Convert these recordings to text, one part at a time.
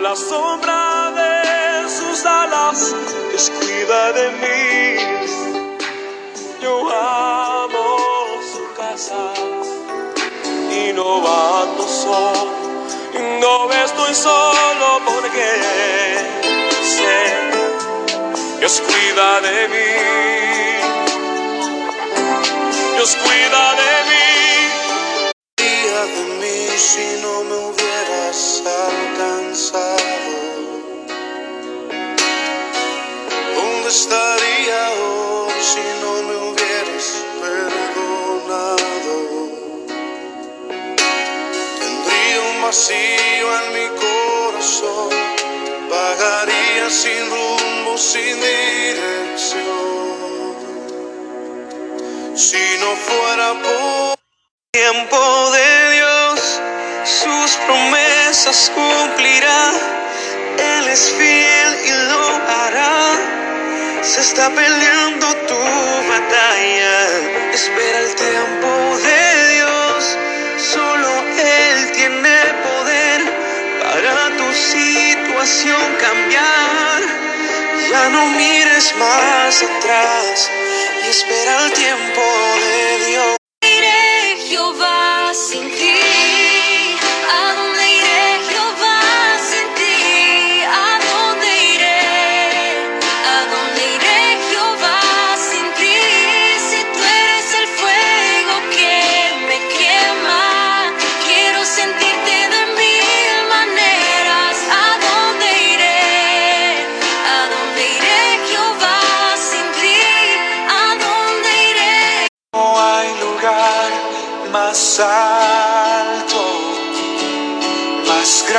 la sombra de sus alas, Dios cuida de mí. Yo amo su casa y no ando solo, no estoy solo porque sé, Dios cuida de mí. Vacío en mi corazón, vagaría sin rumbo, sin dirección. Si no fuera por tiempo de Dios, sus promesas cumplirá. Él es fiel y lo hará. Se está peleando tu batalla. Espera el tiempo cambiar. Ya no mires más atrás y espera el tiempo de Dios.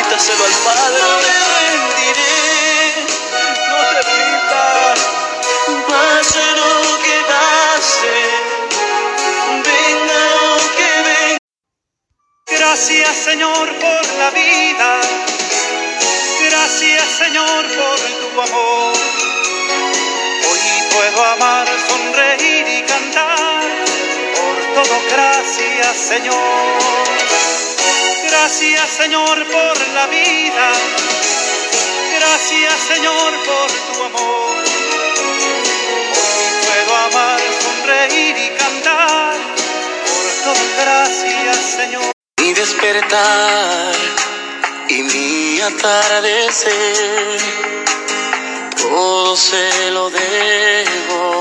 Vamos, grítaselo al Padre. No me rendiré, no te rindas, pase lo que pase, venga lo que venga. Gracias Señor por la vida. Gracias Señor por tu amor. Hoy puedo amar, sonreír y cantar. Por todo gracias Señor. Gracias Señor por la vida. Gracias Señor por tu amor. Hoy puedo amar, sonreír y cantar. Por todo gracias Señor. Mi despertar y mi atardecer. Todo se lo debo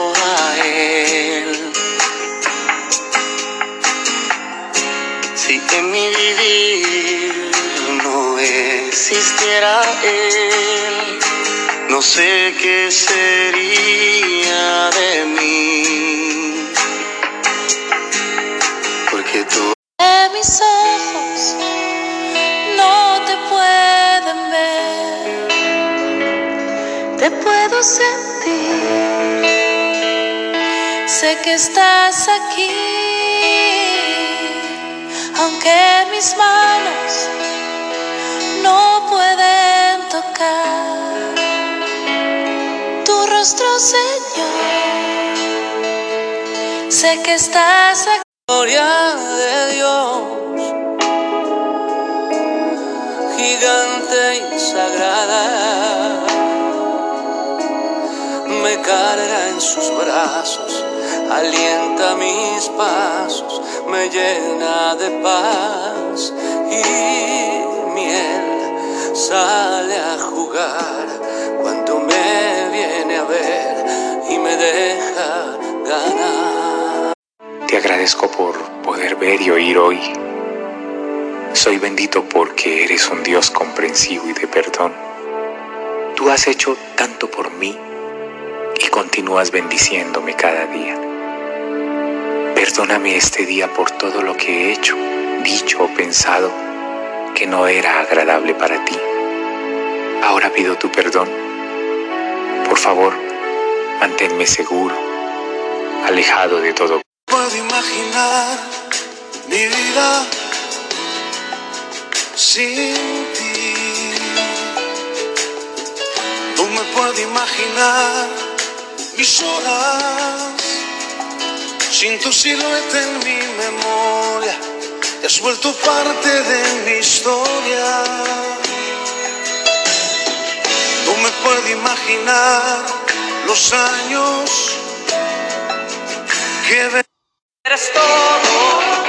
no sé qué sería de mí. Porque tú De mis ojos no te pueden ver, te puedo sentir, sé que estás aquí, aunque mis manos no pueden tocar Señor, sé que estás aquí. gloria de Dios, gigante y sagrada, me carga en sus brazos, alienta mis pasos, me llena de paz y miel, sale a jugar cuando me viene a ver y me deja ganar. Te agradezco por poder ver y oír hoy. Soy bendito porque eres un Dios comprensivo y de perdón. Tú has hecho tanto por mí y continúas bendiciéndome cada día. Perdóname este día por todo lo que he hecho, dicho o pensado que no era agradable para ti. Ahora pido tu perdón. Por favor, manténme seguro, alejado de todo puedo imaginar mi vida sin ti. No me puedo imaginar mis horas sin tu silueta en mi memoria. Te has vuelto parte de mi historia. Me puedo imaginar los años que Eres todo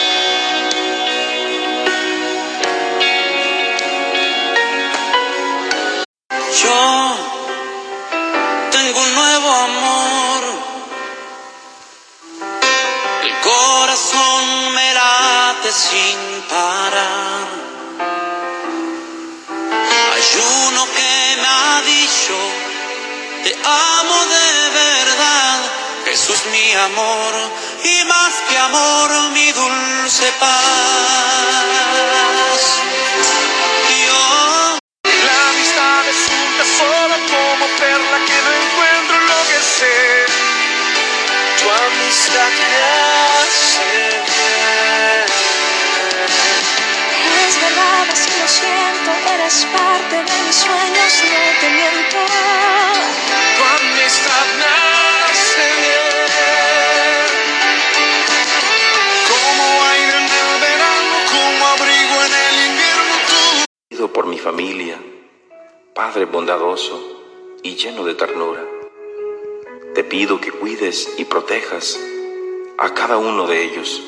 Yo tengo un nuevo amor. El corazón me late sin parar. Hay uno que me ha dicho, te amo de verdad. Jesús mi amor y más que amor mi dulce paz. Padre bondadoso y lleno de ternura. Te pido que cuides y protejas a cada uno de ellos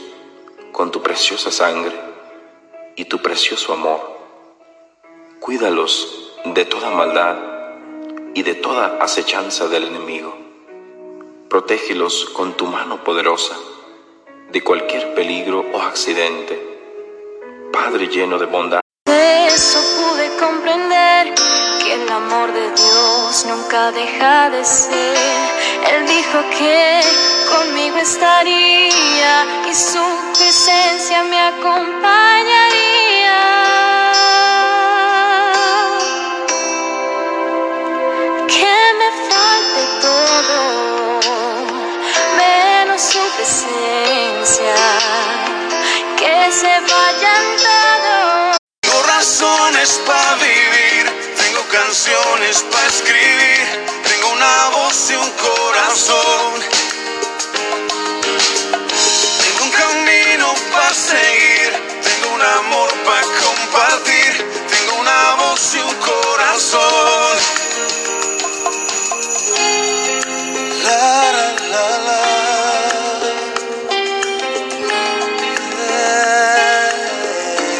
con tu preciosa sangre y tu precioso amor. Cuídalos de toda maldad y de toda acechanza del enemigo. Protégelos con tu mano poderosa de cualquier peligro o accidente. Padre lleno de bondad. Pude comprender que el amor de Dios nunca deja de ser. Él dijo que conmigo estaría y supe presencia me acompañaría. para vivir, tengo canciones para escribir, tengo una voz y un corazón.